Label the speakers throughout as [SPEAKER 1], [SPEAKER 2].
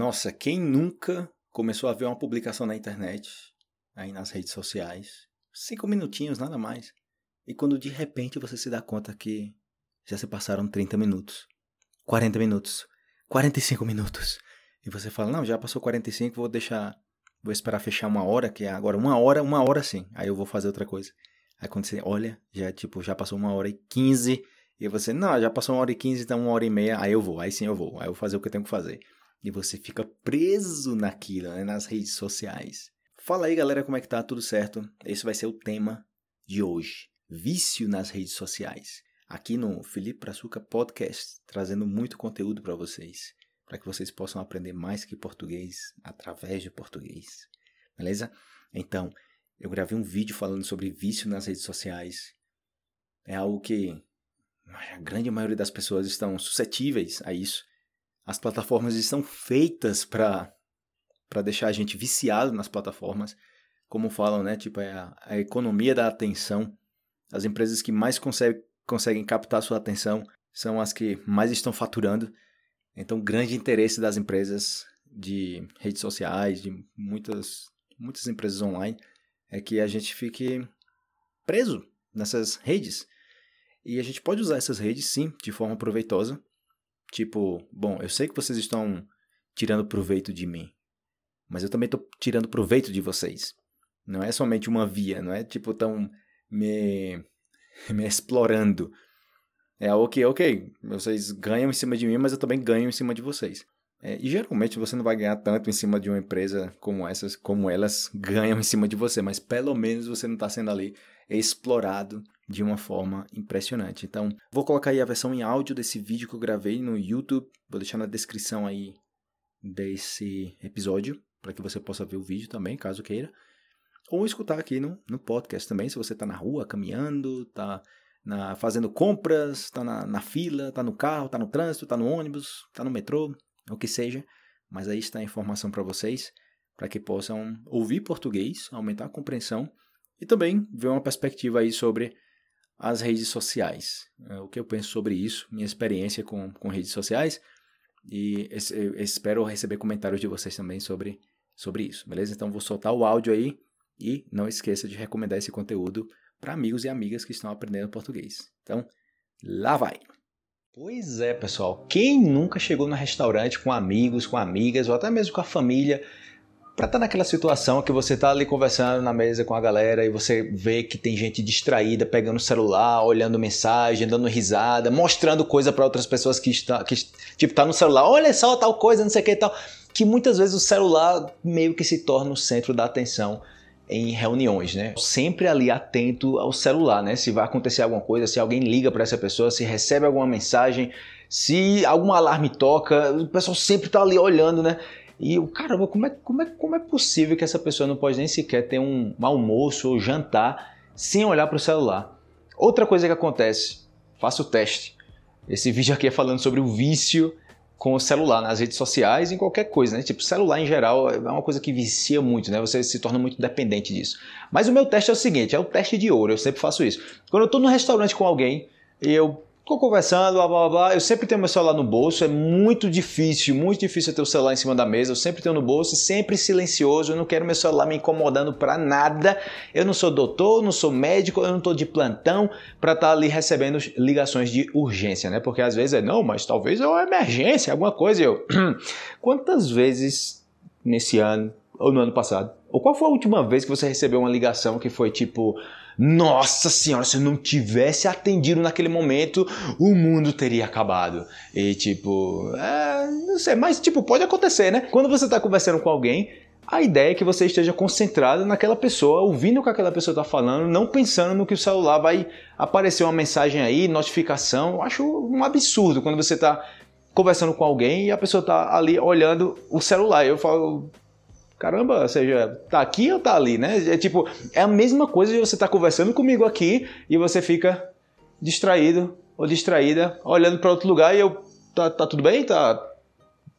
[SPEAKER 1] Nossa, quem nunca começou a ver uma publicação na internet, aí nas redes sociais, cinco minutinhos, nada mais, e quando de repente você se dá conta que já se passaram 30 minutos, 40 minutos, 45 minutos, e você fala, não, já passou 45, vou deixar, vou esperar fechar uma hora, que é agora uma hora, uma hora sim, aí eu vou fazer outra coisa. Aí quando você olha, já tipo, já passou uma hora e 15, e você, não, já passou uma hora e 15, então uma hora e meia, aí eu vou, aí sim eu vou, aí eu vou fazer o que eu tenho que fazer. E você fica preso naquilo, né, nas redes sociais. Fala aí, galera, como é que tá? Tudo certo? Esse vai ser o tema de hoje. Vício nas redes sociais. Aqui no Felipe Praçuca Podcast, trazendo muito conteúdo para vocês, para que vocês possam aprender mais que português através de português. Beleza? Então, eu gravei um vídeo falando sobre vício nas redes sociais. É algo que a grande maioria das pessoas estão suscetíveis a isso. As plataformas estão feitas para para deixar a gente viciado nas plataformas, como falam, né? Tipo, é a, a economia da atenção. As empresas que mais conseguem, conseguem captar sua atenção são as que mais estão faturando. Então, grande interesse das empresas de redes sociais, de muitas, muitas empresas online, é que a gente fique preso nessas redes. E a gente pode usar essas redes, sim, de forma proveitosa, Tipo, bom, eu sei que vocês estão tirando proveito de mim, mas eu também estou tirando proveito de vocês. Não é somente uma via, não é tipo tão me, me explorando. É ok, ok, vocês ganham em cima de mim, mas eu também ganho em cima de vocês. É, e geralmente você não vai ganhar tanto em cima de uma empresa como essas, como elas ganham em cima de você, mas pelo menos você não está sendo ali explorado de uma forma impressionante. Então, vou colocar aí a versão em áudio desse vídeo que eu gravei no YouTube. Vou deixar na descrição aí desse episódio para que você possa ver o vídeo também, caso queira. Ou escutar aqui no, no podcast também, se você está na rua, caminhando, está fazendo compras, está na, na, fila, está no carro, está no trânsito, está no ônibus, está no metrô, o que seja. Mas aí está a informação para vocês, para que possam ouvir português, aumentar a compreensão e também ver uma perspectiva aí sobre as redes sociais. É, o que eu penso sobre isso, minha experiência com, com redes sociais. E espero receber comentários de vocês também sobre, sobre isso, beleza? Então vou soltar o áudio aí e não esqueça de recomendar esse conteúdo para amigos e amigas que estão aprendendo português. Então, lá vai! Pois é, pessoal. Quem nunca chegou no restaurante com amigos, com amigas ou até mesmo com a família para estar tá naquela situação que você está ali conversando na mesa com a galera e você vê que tem gente distraída, pegando o celular, olhando mensagem, dando risada, mostrando coisa para outras pessoas que está que tipo tá no celular, olha só tal coisa, não sei o que e tal, que muitas vezes o celular meio que se torna o centro da atenção em reuniões, né? Sempre ali atento ao celular, né? Se vai acontecer alguma coisa, se alguém liga para essa pessoa, se recebe alguma mensagem, se algum alarme toca, o pessoal sempre está ali olhando, né? E o caramba, como é, como, é, como é possível que essa pessoa não pode nem sequer ter um almoço ou jantar sem olhar para o celular? Outra coisa que acontece, faça o teste. Esse vídeo aqui é falando sobre o vício com o celular nas redes sociais, em qualquer coisa, né? Tipo, celular em geral é uma coisa que vicia muito, né? Você se torna muito dependente disso. Mas o meu teste é o seguinte, é o teste de ouro, eu sempre faço isso. Quando eu estou no restaurante com alguém, eu Ficou conversando, blá blá blá. Eu sempre tenho meu celular no bolso, é muito difícil, muito difícil ter o celular em cima da mesa. Eu sempre tenho no bolso, sempre silencioso. Eu não quero meu celular me incomodando para nada. Eu não sou doutor, não sou médico, eu não estou de plantão para estar tá ali recebendo ligações de urgência, né? Porque às vezes é, não, mas talvez é uma emergência, alguma coisa. Eu, quantas vezes nesse ano ou no ano passado? Ou qual foi a última vez que você recebeu uma ligação que foi tipo nossa senhora, se eu não tivesse atendido naquele momento, o mundo teria acabado. E tipo, é, não sei, mas tipo, pode acontecer, né? Quando você está conversando com alguém, a ideia é que você esteja concentrado naquela pessoa, ouvindo o que aquela pessoa está falando, não pensando no que o celular vai aparecer uma mensagem aí, notificação. Eu acho um absurdo quando você está conversando com alguém e a pessoa está ali olhando o celular. Eu falo, caramba, ou seja, tá aqui ou tá ali, né? É tipo, é a mesma coisa de você estar tá conversando comigo aqui e você fica distraído ou distraída, olhando para outro lugar e eu, tá, tá tudo bem? Tá,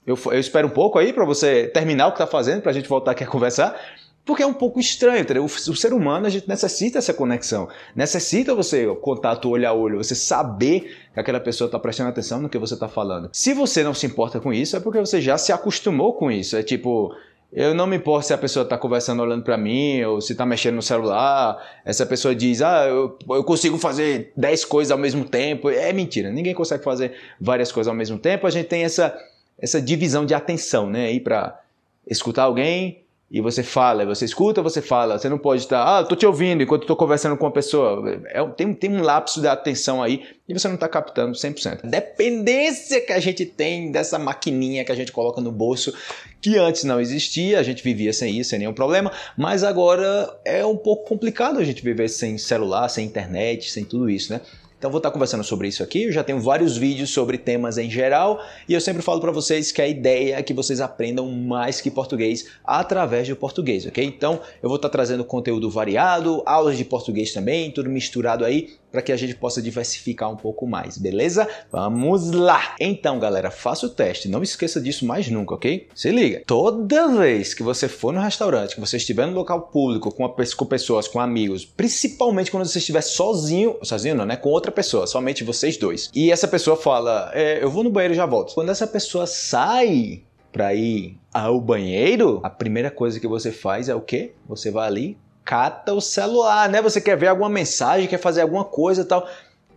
[SPEAKER 1] eu, eu espero um pouco aí para você terminar o que tá fazendo, pra gente voltar aqui a conversar.
[SPEAKER 2] Porque é um pouco estranho, entendeu? O, o ser humano, a gente necessita essa conexão. Necessita você, contato olho a olho, você saber que aquela pessoa está prestando atenção no que você está falando. Se você não se importa com isso, é porque você já se acostumou com isso. É tipo, eu não me importo se a pessoa está conversando olhando para mim ou se está mexendo no celular. Essa pessoa diz, ah, eu, eu consigo fazer 10 coisas ao mesmo tempo. É mentira, ninguém consegue fazer várias coisas ao mesmo tempo. A gente tem essa, essa divisão de atenção, né? Aí para escutar alguém, e você fala, você escuta, você fala. Você não pode estar, ah, estou te ouvindo enquanto estou conversando com uma pessoa. É, tem, tem um lapso de atenção aí e você não está captando 100%. Dependência que a gente tem dessa maquininha que a gente coloca no bolso, que antes não existia, a gente vivia sem isso, sem nenhum problema, mas agora é um pouco complicado a gente viver sem celular, sem internet, sem tudo isso, né? Então vou estar conversando sobre isso aqui. Eu já tenho vários vídeos sobre temas em geral e eu sempre falo para vocês que a ideia é que vocês aprendam mais que português através do português, ok? Então eu vou estar trazendo conteúdo variado, aulas de português também, tudo misturado aí para que a gente possa diversificar um pouco mais, beleza? Vamos lá! Então, galera, faça o teste, não esqueça disso mais nunca, ok? Se liga! Toda vez que você for no restaurante, que você estiver no local público, com, com pessoas, com amigos, principalmente quando você estiver sozinho, sozinho não, né? Com outra pessoa, somente vocês dois, e essa pessoa fala, é, eu vou no banheiro e já volto. Quando essa pessoa sai para ir ao banheiro, a primeira coisa que você faz é o quê? Você vai ali, cata o celular, né? Você quer ver alguma mensagem, quer fazer alguma coisa tal.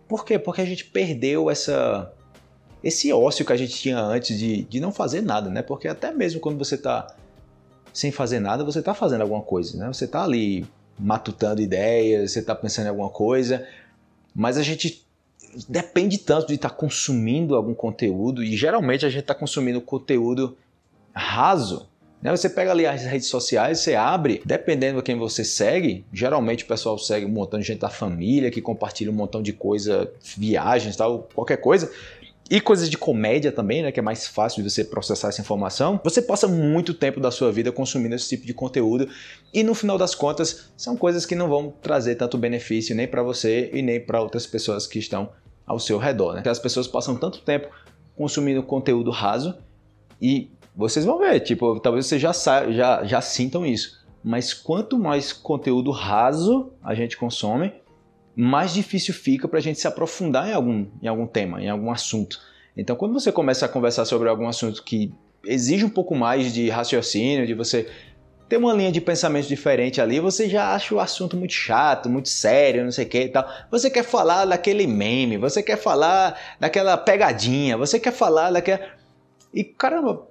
[SPEAKER 2] Por quê? Porque a gente perdeu essa esse ócio que a gente tinha antes de, de não fazer nada, né? Porque até mesmo quando você está sem fazer nada, você está fazendo alguma coisa, né? Você está ali matutando ideias, você está pensando em alguma coisa, mas a gente depende tanto de estar tá consumindo algum conteúdo e geralmente a gente está consumindo conteúdo raso? Você pega ali as redes sociais, você abre, dependendo de quem você segue, geralmente o pessoal segue um montão de gente da família que compartilha um montão de coisa, viagens, tal, qualquer coisa. E coisas de comédia também, né, que é mais fácil de você processar essa informação, você passa muito tempo da sua vida consumindo esse tipo de conteúdo e no final das contas são coisas que não vão trazer tanto benefício nem para você e nem para outras pessoas que estão ao seu redor, né? As pessoas passam tanto tempo consumindo conteúdo raso e vocês vão ver, tipo, talvez vocês já, já, já sintam isso. Mas quanto mais conteúdo raso a gente consome, mais difícil fica para a gente se aprofundar em algum, em algum tema, em algum assunto. Então, quando você começa a conversar sobre algum assunto que exige um pouco mais de raciocínio, de você ter uma linha de pensamento diferente ali, você já acha o assunto muito chato, muito sério, não sei o que e tal. Você quer falar daquele meme, você quer falar daquela pegadinha, você quer falar daquela. E caramba,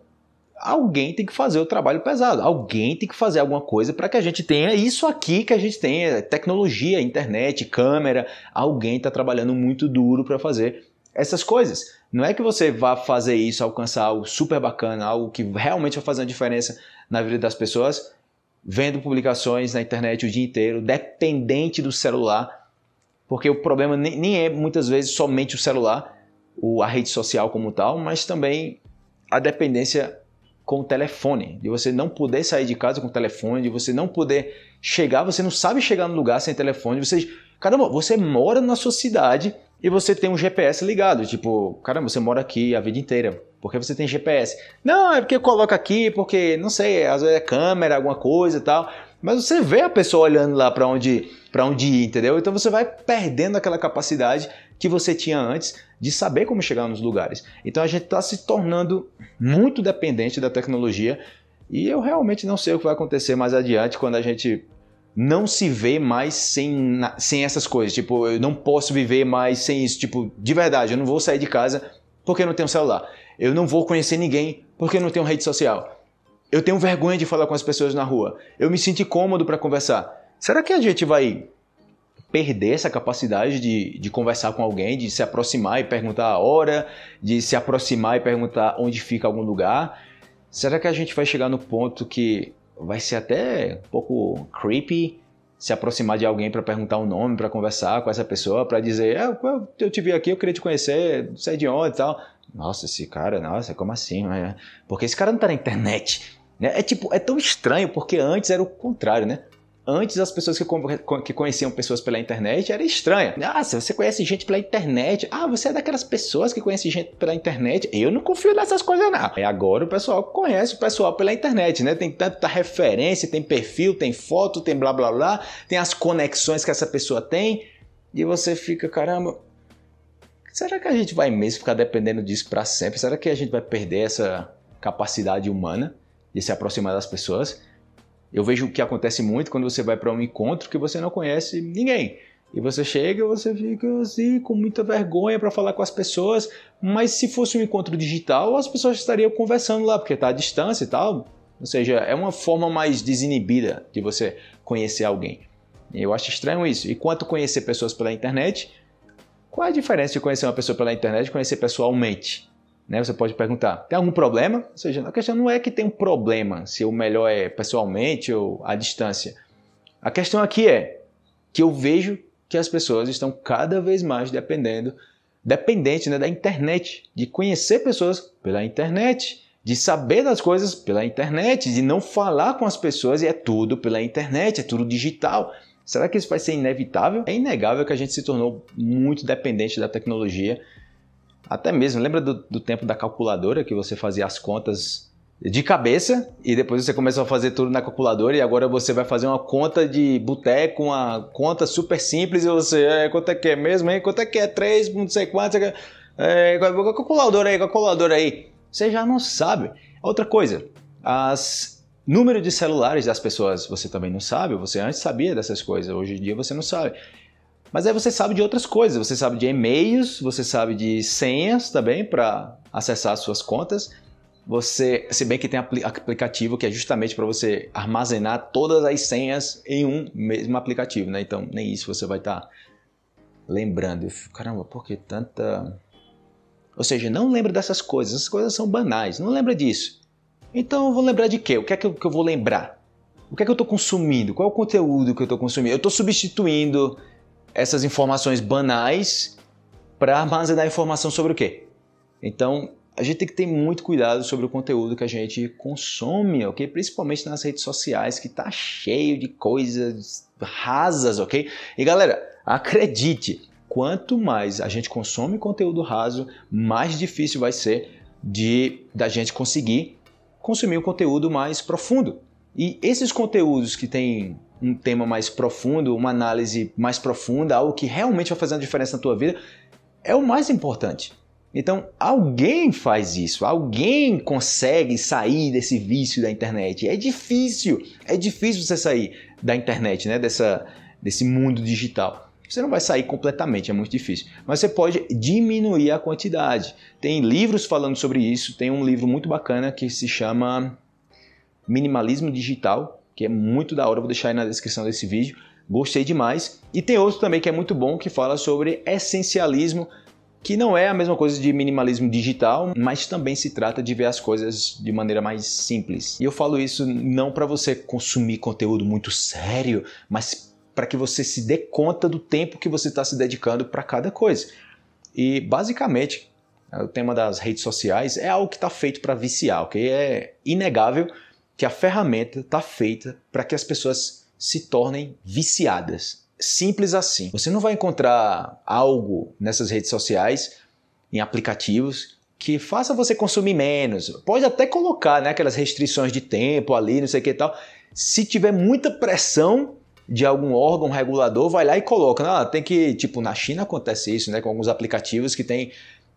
[SPEAKER 2] alguém tem que fazer o trabalho pesado, alguém tem que fazer alguma coisa para que a gente tenha isso aqui que a gente tem, tecnologia, internet, câmera, alguém está trabalhando muito duro para fazer essas coisas. Não é que você vá fazer isso, alcançar algo super bacana, algo que realmente vai fazer uma diferença na vida das pessoas, vendo publicações na internet o dia inteiro, dependente do celular, porque o problema nem é muitas vezes somente o celular, a rede social como tal, mas também a dependência com o telefone, de você não poder sair de casa com o telefone, de você não poder chegar, você não sabe chegar no lugar sem telefone, você, caramba, você mora na sua cidade e você tem um GPS ligado, tipo, caramba, você mora aqui a vida inteira, porque você tem GPS. Não, é porque coloca aqui, porque não sei, às vezes é câmera, alguma coisa e tal, mas você vê a pessoa olhando lá para onde, para onde ir, entendeu? Então você vai perdendo aquela capacidade que você tinha antes de saber como chegar nos lugares. Então a gente está se tornando muito dependente da tecnologia e eu realmente não sei o que vai acontecer mais adiante quando a gente não se vê mais sem, sem essas coisas. Tipo, eu não posso viver mais sem isso. Tipo, de verdade, eu não vou sair de casa porque não tenho celular. Eu não vou conhecer ninguém porque não tenho rede social. Eu tenho vergonha de falar com as pessoas na rua. Eu me sinto incômodo para conversar. Será que a gente vai perder essa capacidade de, de conversar com alguém, de se aproximar e perguntar a hora, de se aproximar e perguntar onde fica algum lugar. Será que a gente vai chegar no ponto que vai ser até um pouco creepy se aproximar de alguém para perguntar um nome, para conversar com essa pessoa, para dizer, é, eu te vi aqui, eu queria te conhecer, não sei de onde e tal. Nossa, esse cara, nossa, como assim? É, porque esse cara não tá na internet. Né? É tipo, é tão estranho, porque antes era o contrário, né? Antes, as pessoas que, que conheciam pessoas pela internet era estranha. Ah, você conhece gente pela internet, ah, você é daquelas pessoas que conhece gente pela internet. Eu não confio nessas coisas, não. E agora o pessoal conhece o pessoal pela internet, né? Tem tanta referência, tem perfil, tem foto, tem blá blá blá, tem as conexões que essa pessoa tem. E você fica, caramba, será que a gente vai mesmo ficar dependendo disso para sempre? Será que a gente vai perder essa capacidade humana de se aproximar das pessoas? Eu vejo o que acontece muito quando você vai para um encontro que você não conhece ninguém. E você chega e você fica assim, com muita vergonha para falar com as pessoas. Mas se fosse um encontro digital, as pessoas estariam conversando lá, porque está à distância e tal. Ou seja, é uma forma mais desinibida de você conhecer alguém. Eu acho estranho isso. E quanto conhecer pessoas pela internet, qual é a diferença de conhecer uma pessoa pela internet e conhecer pessoalmente? Né? Você pode perguntar, tem algum problema? Ou seja, a questão não é que tem um problema, se o melhor é pessoalmente ou à distância. A questão aqui é que eu vejo que as pessoas estão cada vez mais dependendo, dependente né, da internet, de conhecer pessoas pela internet, de saber das coisas pela internet, de não falar com as pessoas e é tudo pela internet, é tudo digital. Será que isso vai ser inevitável? É inegável que a gente se tornou muito dependente da tecnologia até mesmo, lembra do, do tempo da calculadora que você fazia as contas de cabeça e depois você começou a fazer tudo na calculadora e agora você vai fazer uma conta de boteco, uma conta super simples e você, é, quanto é que é mesmo, hein? Quanto é que é? 3, não sei quanto, é, é, calculadora aí, calculadora aí. Você já não sabe. Outra coisa, as número de celulares das pessoas você também não sabe, você antes sabia dessas coisas, hoje em dia você não sabe. Mas aí você sabe de outras coisas, você sabe de e-mails, você sabe de senhas também para acessar as suas contas. Você, se bem que tem aplicativo que é justamente para você armazenar todas as senhas em um mesmo aplicativo, né? Então nem isso você vai estar tá lembrando. Caramba, por que tanta. Ou seja, não lembra dessas coisas, essas coisas são banais, não lembra disso. Então eu vou lembrar de quê? O que é que eu, que eu vou lembrar? O que é que eu estou consumindo? Qual é o conteúdo que eu estou consumindo? Eu estou substituindo essas informações banais para armazenar informação sobre o quê? Então, a gente tem que ter muito cuidado sobre o conteúdo que a gente consome, ok? Principalmente nas redes sociais, que tá cheio de coisas rasas, ok? E galera, acredite, quanto mais a gente consome conteúdo raso, mais difícil vai ser de da gente conseguir consumir um conteúdo mais profundo. E esses conteúdos que têm um tema mais profundo, uma análise mais profunda, algo que realmente vai fazer uma diferença na tua vida, é o mais importante. Então, alguém faz isso, alguém consegue sair desse vício da internet. É difícil, é difícil você sair da internet, né? Dessa, desse mundo digital. Você não vai sair completamente, é muito difícil. Mas você pode diminuir a quantidade. Tem livros falando sobre isso. Tem um livro muito bacana que se chama Minimalismo Digital, que é muito da hora, vou deixar aí na descrição desse vídeo. Gostei demais. E tem outro também que é muito bom que fala sobre essencialismo, que não é a mesma coisa de minimalismo digital, mas também se trata de ver as coisas de maneira mais simples. E eu falo isso não para você consumir conteúdo muito sério, mas para que você se dê conta do tempo que você está se dedicando para cada coisa. E basicamente, o tema das redes sociais é algo que está feito para viciar, ok? É inegável que a ferramenta está feita para que as pessoas se tornem viciadas. Simples assim. Você não vai encontrar algo nessas redes sociais, em aplicativos, que faça você consumir menos. Pode até colocar né, aquelas restrições de tempo ali, não sei o que e tal. Se tiver muita pressão de algum órgão regulador, vai lá e coloca. Ah, tem que, tipo, na China acontece isso, né? Com alguns aplicativos que tem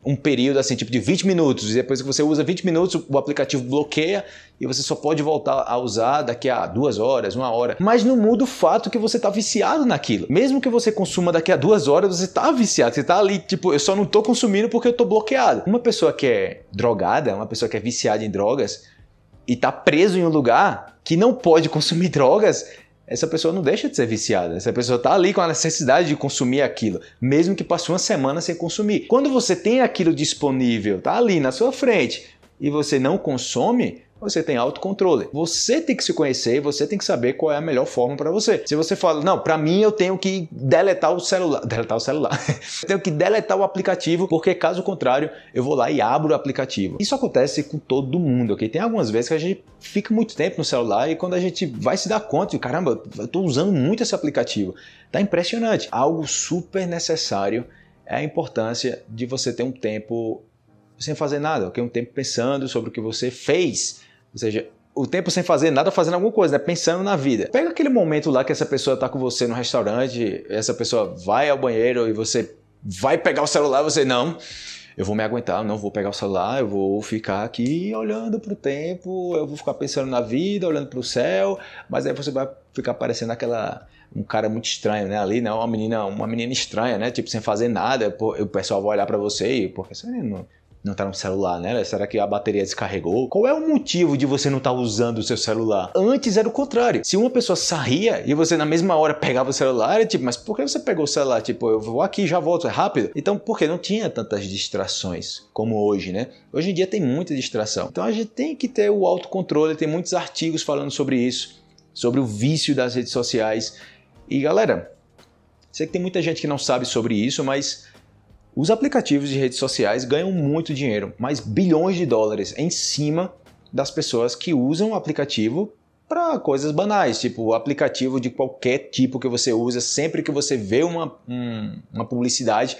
[SPEAKER 2] um período assim, tipo de 20 minutos, e depois que você usa 20 minutos, o aplicativo bloqueia e você só pode voltar a usar daqui a duas horas, uma hora. Mas não muda o fato que você está viciado naquilo. Mesmo que você consuma daqui a duas horas, você está viciado, você está ali, tipo, eu só não estou consumindo porque eu estou bloqueado. Uma pessoa que é drogada, uma pessoa que é viciada em drogas e está preso em um lugar que não pode consumir drogas, essa pessoa não deixa de ser viciada. Essa pessoa está ali com a necessidade de consumir aquilo, mesmo que passe uma semana sem consumir. Quando você tem aquilo disponível, tá ali na sua frente, e você não consome, você tem autocontrole. Você tem que se conhecer, você tem que saber qual é a melhor forma para você. Se você fala, não, para mim eu tenho que deletar o celular, deletar o celular. eu tenho que deletar o aplicativo, porque caso contrário, eu vou lá e abro o aplicativo. Isso acontece com todo mundo, ok? Tem algumas vezes que a gente fica muito tempo no celular e quando a gente vai se dar conta, caramba, eu tô usando muito esse aplicativo. Tá impressionante. Algo super necessário é a importância de você ter um tempo sem fazer nada, ok? Um tempo pensando sobre o que você fez ou seja, o tempo sem fazer nada, fazendo alguma coisa, né? Pensando na vida. Pega aquele momento lá que essa pessoa está com você no restaurante, essa pessoa vai ao banheiro e você vai pegar o celular, você não. Eu vou me aguentar, não vou pegar o celular, eu vou ficar aqui olhando para o tempo, eu vou ficar pensando na vida, olhando para o céu, mas aí você vai ficar parecendo aquela um cara muito estranho, né? Ali, né? Uma menina, uma menina estranha, né? Tipo sem fazer nada, o pessoal vai olhar para você e porque você não não tá no celular, né? Será que a bateria descarregou? Qual é o motivo de você não estar tá usando o seu celular? Antes era o contrário. Se uma pessoa saía e você na mesma hora pegava o celular, era tipo, mas por que você pegou o celular? Tipo, eu vou aqui já volto, é rápido. Então, porque não tinha tantas distrações como hoje, né? Hoje em dia tem muita distração. Então a gente tem que ter o autocontrole, tem muitos artigos falando sobre isso, sobre o vício das redes sociais. E galera, sei que tem muita gente que não sabe sobre isso, mas os aplicativos de redes sociais ganham muito dinheiro, mais bilhões de dólares em cima das pessoas que usam o aplicativo para coisas banais, tipo o aplicativo de qualquer tipo que você usa, sempre que você vê uma, um, uma publicidade,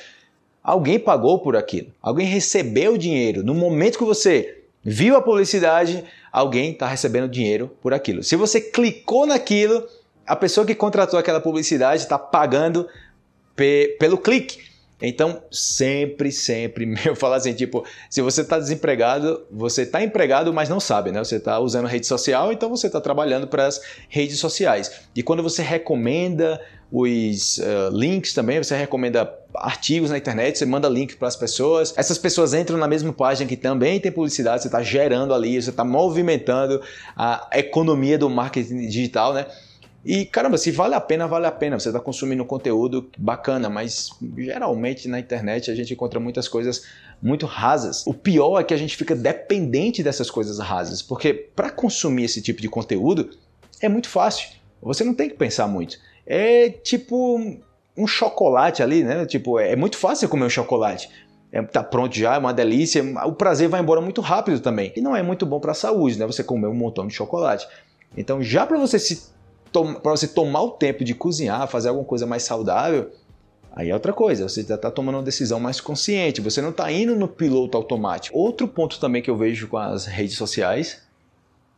[SPEAKER 2] alguém pagou por aquilo, alguém recebeu dinheiro. No momento que você viu a publicidade, alguém está recebendo dinheiro por aquilo. Se você clicou naquilo, a pessoa que contratou aquela publicidade está pagando pe pelo clique. Então, sempre, sempre, eu falo assim, tipo, se você está desempregado, você está empregado, mas não sabe, né? Você está usando rede social, então você está trabalhando para as redes sociais. E quando você recomenda os uh, links também, você recomenda artigos na internet, você manda link para as pessoas, essas pessoas entram na mesma página que também tem publicidade, você está gerando ali, você está movimentando a economia do marketing digital, né? E caramba, se vale a pena, vale a pena. Você está consumindo conteúdo bacana, mas geralmente na internet a gente encontra muitas coisas muito rasas. O pior é que a gente fica dependente dessas coisas rasas, porque para consumir esse tipo de conteúdo é muito fácil. Você não tem que pensar muito. É tipo um chocolate ali, né? Tipo, é muito fácil comer um chocolate. É, tá pronto já, é uma delícia. O prazer vai embora muito rápido também. E não é muito bom para a saúde, né? Você comer um montão de chocolate. Então, já para você se para você tomar o tempo de cozinhar, fazer alguma coisa mais saudável, aí é outra coisa. Você já está tomando uma decisão mais consciente. Você não está indo no piloto automático. Outro ponto também que eu vejo com as redes sociais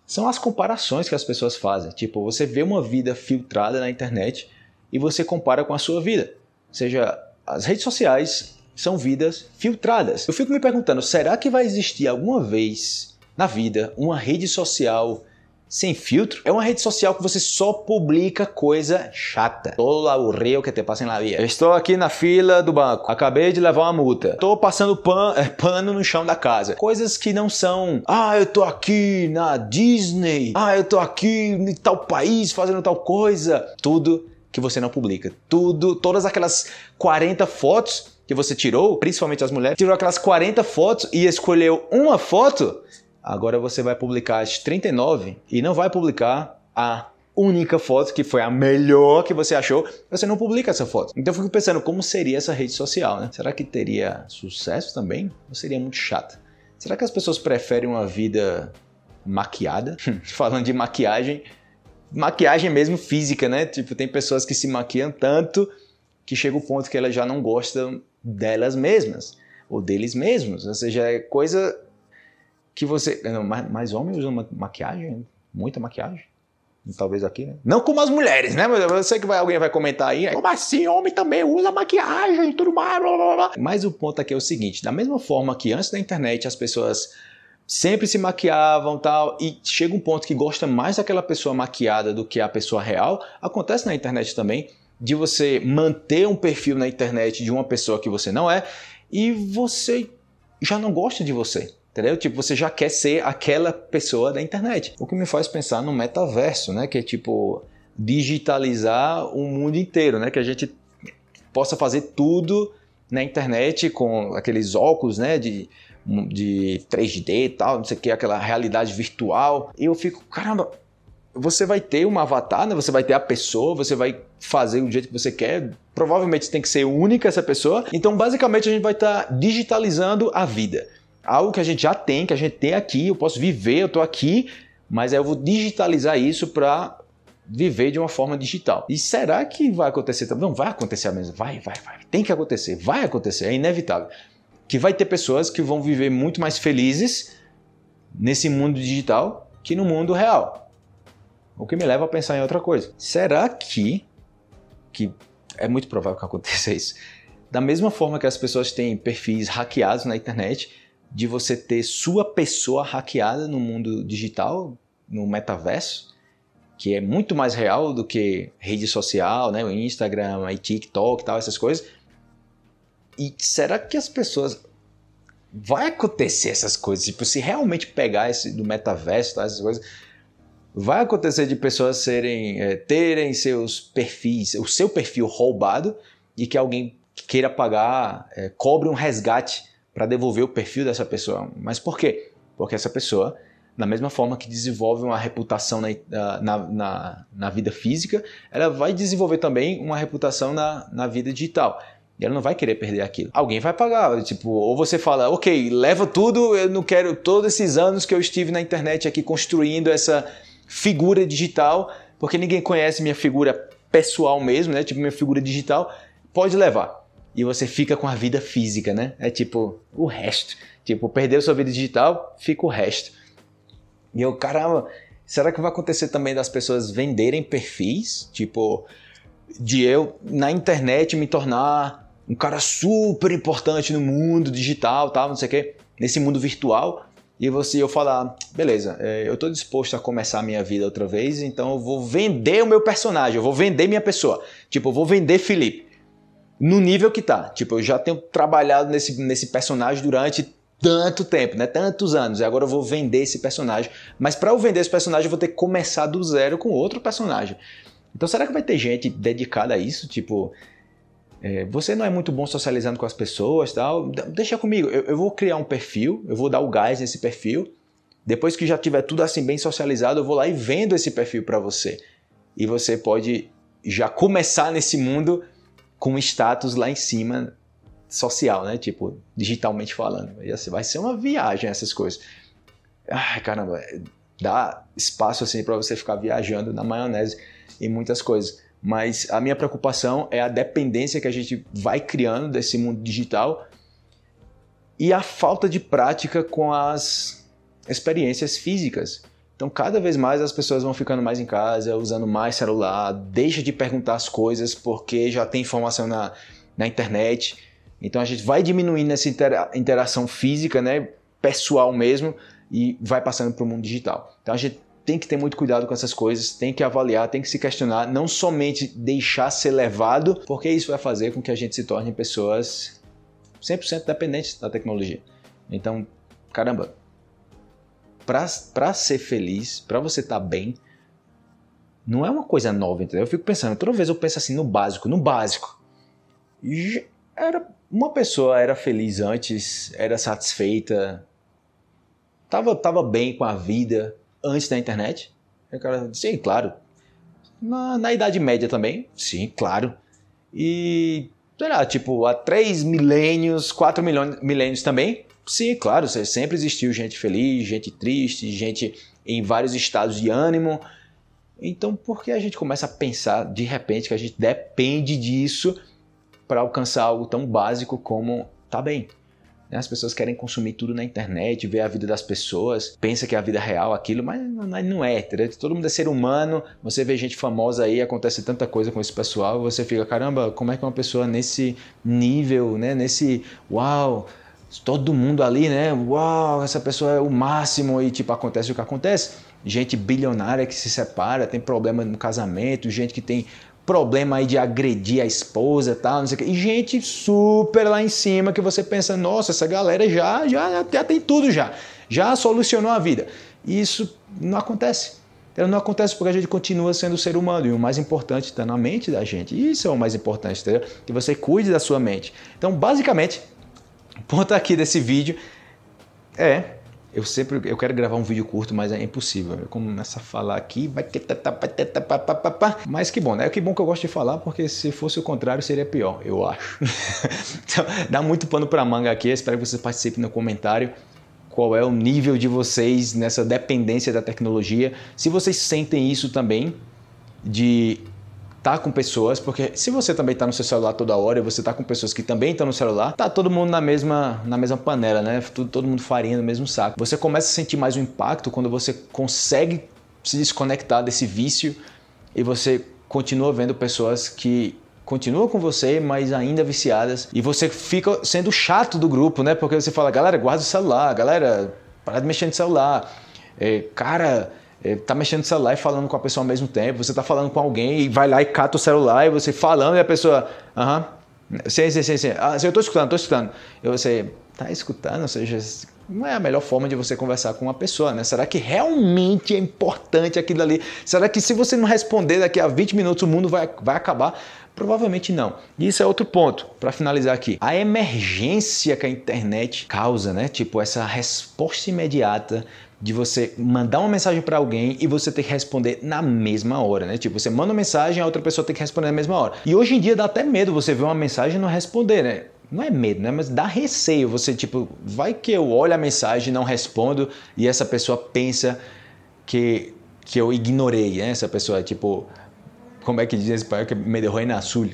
[SPEAKER 2] são as comparações que as pessoas fazem. Tipo, você vê uma vida filtrada na internet e você compara com a sua vida. Ou seja, as redes sociais são vidas filtradas. Eu fico me perguntando, será que vai existir alguma vez na vida uma rede social sem filtro, é uma rede social que você só publica coisa chata. Todo aburrido que te passa na vida. estou aqui na fila do banco, acabei de levar uma multa. Estou passando pan, é, pano no chão da casa. Coisas que não são, ah, eu tô aqui na Disney, ah, eu tô aqui em tal país fazendo tal coisa. Tudo que você não publica. Tudo, todas aquelas 40 fotos que você tirou, principalmente as mulheres, tirou aquelas 40 fotos e escolheu uma foto Agora você vai publicar as 39 e não vai publicar a única foto que foi a melhor que você achou, você não publica essa foto. Então eu fico pensando como seria essa rede social, né? Será que teria sucesso também? Ou seria muito chata? Será que as pessoas preferem uma vida maquiada? Falando de maquiagem, maquiagem mesmo física, né? Tipo, tem pessoas que se maquiam tanto que chega o ponto que elas já não gostam delas mesmas ou deles mesmos. Ou seja, é coisa que você. Não, mais homem usa maquiagem, muita maquiagem. Talvez aqui, né? Não como as mulheres, né? Mas eu sei que vai, alguém vai comentar aí. Como assim? Homem também usa maquiagem e tudo mais. Blá, blá, blá. Mas o ponto aqui é o seguinte: da mesma forma que antes da internet as pessoas sempre se maquiavam tal, e chega um ponto que gosta mais daquela pessoa maquiada do que a pessoa real, acontece na internet também, de você manter um perfil na internet de uma pessoa que você não é, e você já não gosta de você. Entendeu? Tipo, você já quer ser aquela pessoa da internet. O que me faz pensar no metaverso, né? Que é tipo digitalizar o mundo inteiro, né? Que a gente possa fazer tudo na internet com aqueles óculos, né? De de 3D e tal, não sei o que, aquela realidade virtual. E eu fico, caramba, você vai ter uma avatar, né? Você vai ter a pessoa, você vai fazer do jeito que você quer. Provavelmente tem que ser única essa pessoa. Então, basicamente, a gente vai estar tá digitalizando a vida. Algo que a gente já tem, que a gente tem aqui, eu posso viver, eu estou aqui, mas eu vou digitalizar isso para viver de uma forma digital. E será que vai acontecer também? Não, vai acontecer mesmo. Vai, vai, vai. Tem que acontecer. Vai acontecer. É inevitável. Que vai ter pessoas que vão viver muito mais felizes nesse mundo digital que no mundo real. O que me leva a pensar em outra coisa. Será que, que é muito provável que aconteça isso, da mesma forma que as pessoas têm perfis hackeados na internet, de você ter sua pessoa hackeada no mundo digital, no metaverso, que é muito mais real do que rede social, né, o Instagram, o TikTok, tal, essas coisas. E será que as pessoas vai acontecer essas coisas? Tipo, se realmente pegar esse do metaverso, tal, essas coisas, vai acontecer de pessoas serem é, terem seus perfis, o seu perfil roubado e que alguém queira pagar, é, cobre um resgate para devolver o perfil dessa pessoa. Mas por quê? Porque essa pessoa da mesma forma que desenvolve uma reputação na, na, na, na, vida física, ela vai desenvolver também uma reputação na, na vida digital. E ela não vai querer perder aquilo. Alguém vai pagar. Tipo, ou você fala, ok, leva tudo, eu não quero todos esses anos que eu estive na internet aqui construindo essa figura digital, porque ninguém conhece minha figura pessoal mesmo, né? Tipo, minha figura digital, pode levar. E você fica com a vida física, né? É tipo, o resto. Tipo, perdeu sua vida digital, fica o resto. E eu, caramba, será que vai acontecer também das pessoas venderem perfis? Tipo, de eu na internet me tornar um cara super importante no mundo digital, tal, não sei o quê, nesse mundo virtual. E você eu falar, beleza, é, eu estou disposto a começar a minha vida outra vez, então eu vou vender o meu personagem, eu vou vender minha pessoa. Tipo, eu vou vender Felipe. No nível que tá. Tipo, eu já tenho trabalhado nesse, nesse personagem durante tanto tempo, né? Tantos anos. E agora eu vou vender esse personagem. Mas para eu vender esse personagem, eu vou ter que começar do zero com outro personagem. Então será que vai ter gente dedicada a isso? Tipo, é, você não é muito bom socializando com as pessoas, tal? Deixa comigo. Eu, eu vou criar um perfil, eu vou dar o gás nesse perfil. Depois que já tiver tudo assim bem socializado, eu vou lá e vendo esse perfil para você. E você pode já começar nesse mundo com status lá em cima social, né? Tipo, digitalmente falando. Vai ser uma viagem essas coisas. Ai, caramba, dá espaço assim para você ficar viajando na maionese em muitas coisas. Mas a minha preocupação é a dependência que a gente vai criando desse mundo digital e a falta de prática com as experiências físicas. Então, cada vez mais as pessoas vão ficando mais em casa, usando mais celular, deixa de perguntar as coisas porque já tem informação na, na internet então a gente vai diminuindo essa interação física, né, pessoal mesmo, e vai passando para o mundo digital. Então a gente tem que ter muito cuidado com essas coisas, tem que avaliar, tem que se questionar, não somente deixar ser levado, porque isso vai fazer com que a gente se torne pessoas 100% dependentes da tecnologia. Então, caramba, para ser feliz, para você estar tá bem, não é uma coisa nova, entendeu? Eu fico pensando, toda vez eu penso assim no básico, no básico. Era uma pessoa era feliz antes, era satisfeita, tava, tava bem com a vida antes da internet? O cara, sim, claro. Na, na Idade Média também? Sim, claro. E, sei lá, tipo, há três milênios, quatro milênios também? Sim, claro, sempre existiu gente feliz, gente triste, gente em vários estados de ânimo. Então, por que a gente começa a pensar de repente que a gente depende disso para alcançar algo tão básico como tá bem. Né? As pessoas querem consumir tudo na internet, ver a vida das pessoas, pensa que é a vida real aquilo, mas não é. Todo mundo é ser humano, você vê gente famosa aí, acontece tanta coisa com esse pessoal, você fica, caramba, como é que uma pessoa nesse nível, né, nesse uau, todo mundo ali, né? Uau, essa pessoa é o máximo e tipo acontece o que acontece. Gente bilionária que se separa, tem problema no casamento, gente que tem problema aí de agredir a esposa tal, não sei o que. E gente super lá em cima que você pensa, nossa, essa galera já, já, já tem tudo já. Já solucionou a vida. E isso não acontece. Então, não acontece porque a gente continua sendo ser humano e o mais importante está na mente da gente. Isso é o mais importante, entendeu? Que você cuide da sua mente. Então, basicamente, o ponto aqui desse vídeo É, eu sempre eu quero gravar um vídeo curto, mas é impossível. Eu começo a falar aqui, vai ter mas que bom, né? Que bom que eu gosto de falar, porque se fosse o contrário seria pior, eu acho. então, dá muito pano para manga aqui. espero que vocês participem no comentário. Qual é o nível de vocês nessa dependência da tecnologia? Se vocês sentem isso também, de tá com pessoas, porque se você também tá no seu celular toda hora e você tá com pessoas que também estão no celular, tá todo mundo na mesma, na mesma panela, né? Todo, todo mundo farinha no mesmo saco. Você começa a sentir mais o impacto quando você consegue se desconectar desse vício e você continua vendo pessoas que continuam com você, mas ainda viciadas, e você fica sendo chato do grupo, né? Porque você fala, galera, guarda o celular, galera, para de mexer no celular. É, cara, tá mexendo no celular e falando com a pessoa ao mesmo tempo, você tá falando com alguém e vai lá e cata o celular e você falando e a pessoa, aham, sim, sim, sim, sim, ah, eu tô escutando, tô escutando. E você tá escutando, ou seja, não é a melhor forma de você conversar com uma pessoa, né? Será que realmente é importante aquilo ali? Será que se você não responder daqui a 20 minutos o mundo vai, vai acabar? Provavelmente não. E isso é outro ponto, para finalizar aqui. A emergência que a internet causa, né? Tipo, essa resposta imediata de você mandar uma mensagem para alguém e você ter que responder na mesma hora, né? Tipo, você manda uma mensagem, a outra pessoa tem que responder na mesma hora. E hoje em dia dá até medo você ver uma mensagem e não responder, né? Não é medo, né? Mas dá receio. Você, tipo, vai que eu olho a mensagem, não respondo e essa pessoa pensa que, que eu ignorei, né? Essa pessoa, tipo, como é que diz esse pai que me deixou na sul,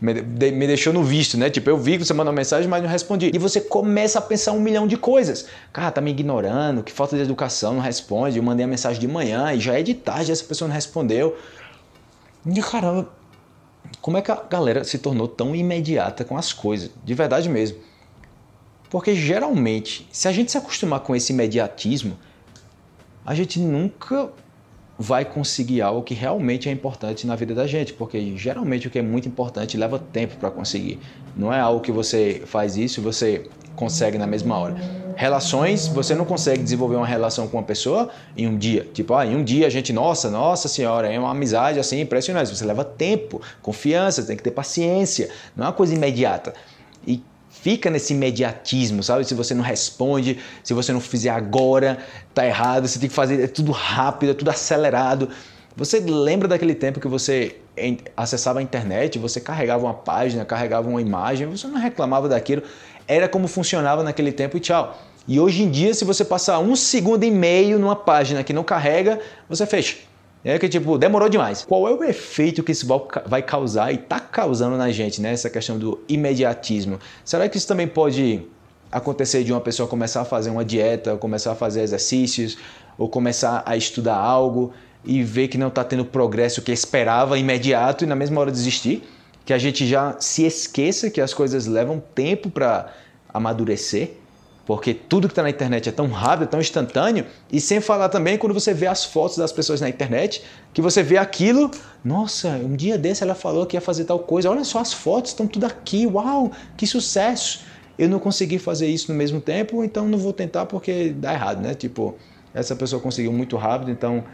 [SPEAKER 2] me deixou no visto, né? Tipo, eu vi que você mandou uma mensagem, mas não respondi. E você começa a pensar um milhão de coisas. Cara, tá me ignorando, que falta de educação, não responde. Eu mandei a mensagem de manhã e já é de tarde, essa pessoa não respondeu. E caramba, como é que a galera se tornou tão imediata com as coisas? De verdade mesmo. Porque geralmente, se a gente se acostumar com esse imediatismo, a gente nunca vai conseguir algo que realmente é importante na vida da gente, porque geralmente o que é muito importante leva tempo para conseguir. Não é algo que você faz isso e você consegue na mesma hora. Relações, você não consegue desenvolver uma relação com uma pessoa em um dia. Tipo, ah, em um dia a gente, nossa, nossa senhora, é uma amizade assim impressionante. Você leva tempo, confiança, tem que ter paciência. Não é uma coisa imediata. Fica nesse imediatismo, sabe? Se você não responde, se você não fizer agora, tá errado, você tem que fazer é tudo rápido, é tudo acelerado. Você lembra daquele tempo que você acessava a internet, você carregava uma página, carregava uma imagem, você não reclamava daquilo, era como funcionava naquele tempo e tchau. E hoje em dia, se você passar um segundo e meio numa página que não carrega, você fecha. É que, tipo, demorou demais. Qual é o efeito que isso vai causar e está causando na gente, né? Essa questão do imediatismo. Será que isso também pode acontecer de uma pessoa começar a fazer uma dieta, começar a fazer exercícios, ou começar a estudar algo e ver que não está tendo o progresso que esperava imediato e na mesma hora desistir? Que a gente já se esqueça que as coisas levam tempo para amadurecer porque tudo que está na internet é tão rápido, é tão instantâneo, e sem falar também quando você vê as fotos das pessoas na internet, que você vê aquilo, nossa, um dia desse ela falou que ia fazer tal coisa, olha só as fotos, estão tudo aqui, uau, que sucesso! Eu não consegui fazer isso no mesmo tempo, então não vou tentar porque dá errado, né? Tipo, essa pessoa conseguiu muito rápido, então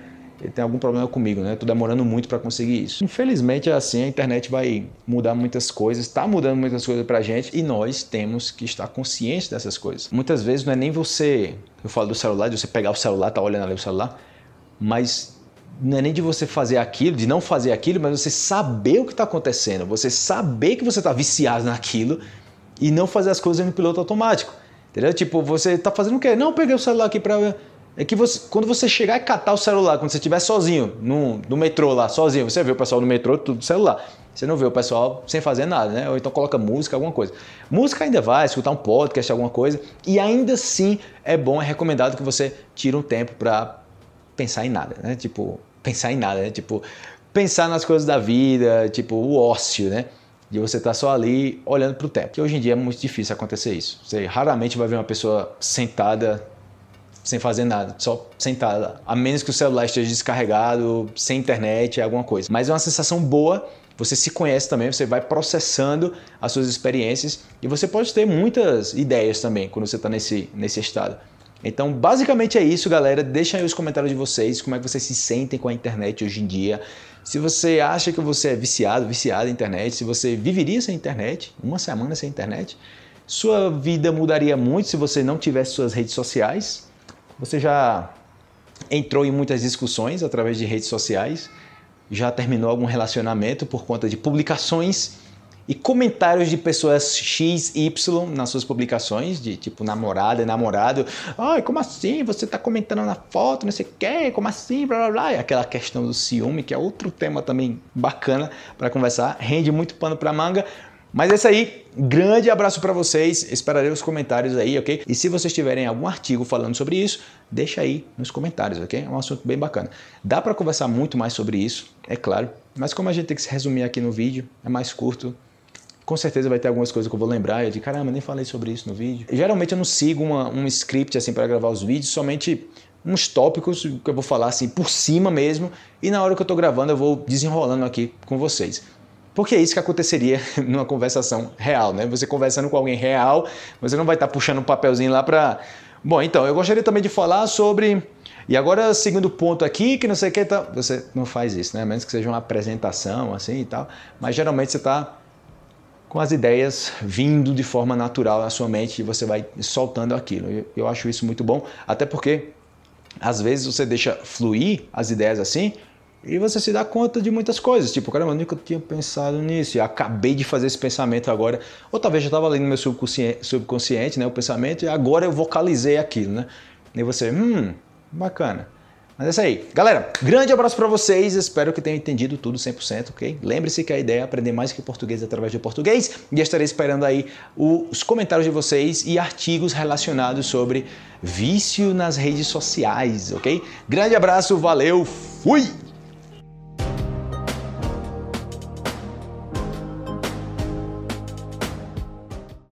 [SPEAKER 2] ele tem algum problema comigo, né? Tô demorando muito para conseguir isso. Infelizmente é assim, a internet vai mudar muitas coisas, está mudando muitas coisas pra gente e nós temos que estar conscientes dessas coisas. Muitas vezes não é nem você, eu falo do celular, de você pegar o celular, tá olhando ali o celular, mas não é nem de você fazer aquilo, de não fazer aquilo, mas você saber o que está acontecendo, você saber que você está viciado naquilo e não fazer as coisas no piloto automático. Entendeu? Tipo, você está fazendo o quê? Não, peguei o celular aqui para é que você, quando você chegar e catar o celular, quando você estiver sozinho, no, no metrô lá, sozinho, você vê o pessoal no metrô, tudo celular. Você não vê o pessoal sem fazer nada, né? Ou então coloca música, alguma coisa. Música ainda vai, escutar um podcast, alguma coisa. E ainda assim é bom, é recomendado que você tire um tempo para pensar em nada, né? Tipo, pensar em nada, né? Tipo, pensar nas coisas da vida, tipo, o ócio, né? De você estar tá só ali olhando para o tempo. Que hoje em dia é muito difícil acontecer isso. Você raramente vai ver uma pessoa sentada sem fazer nada, só sentada. A menos que o celular esteja descarregado, sem internet, alguma coisa. Mas é uma sensação boa. Você se conhece também, você vai processando as suas experiências e você pode ter muitas ideias também quando você está nesse, nesse estado. Então, basicamente é isso, galera. Deixa aí os comentários de vocês, como é que vocês se sentem com a internet hoje em dia. Se você acha que você é viciado, viciado na internet, se você viveria sem internet, uma semana sem internet, Sua vida mudaria muito se você não tivesse suas redes sociais. Você já entrou em muitas discussões através de redes sociais, já terminou algum relacionamento por conta de publicações e comentários de pessoas X, Y nas suas publicações, de tipo namorada namorado. Ai, como assim? Você tá comentando na foto, não sei o quê, como assim? Blá blá blá. E aquela questão do ciúme, que é outro tema também bacana para conversar, rende muito pano para manga. Mas é isso aí, grande abraço para vocês, esperarei os comentários aí, ok? E se vocês tiverem algum artigo falando sobre isso, deixa aí nos comentários, ok? É um assunto bem bacana. Dá para conversar muito mais sobre isso, é claro, mas como a gente tem que se resumir aqui no vídeo, é mais curto, com certeza vai ter algumas coisas que eu vou lembrar. Eu de caramba, nem falei sobre isso no vídeo. Geralmente eu não sigo uma, um script assim para gravar os vídeos, somente uns tópicos que eu vou falar assim por cima mesmo. E na hora que eu estou gravando eu vou desenrolando aqui com vocês. Porque é isso que aconteceria numa conversação real, né? Você conversando com alguém real, você não vai estar tá puxando um papelzinho lá para. Bom, então, eu gostaria também de falar sobre. E agora, segundo ponto aqui, que não sei o que, tá... você não faz isso, né? A menos que seja uma apresentação assim e tal. Mas geralmente você está com as ideias vindo de forma natural na sua mente e você vai soltando aquilo. Eu, eu acho isso muito bom, até porque às vezes você deixa fluir as ideias assim e você se dá conta de muitas coisas. Tipo, caramba, eu nunca tinha pensado nisso. E acabei de fazer esse pensamento agora. Ou talvez já estava ali no meu subconsciente, subconsciente, né, o pensamento, e agora eu vocalizei aquilo, né? E você, hum, bacana. Mas é isso aí. Galera, grande abraço para vocês. Espero que tenham entendido tudo 100%, ok? Lembre-se que a ideia é aprender mais que português através de português. E estarei esperando aí os comentários de vocês e artigos relacionados sobre vício nas redes sociais, ok? Grande abraço, valeu, fui!